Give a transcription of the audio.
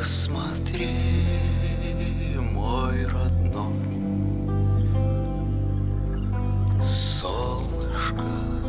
посмотри, мой родной, солнышко.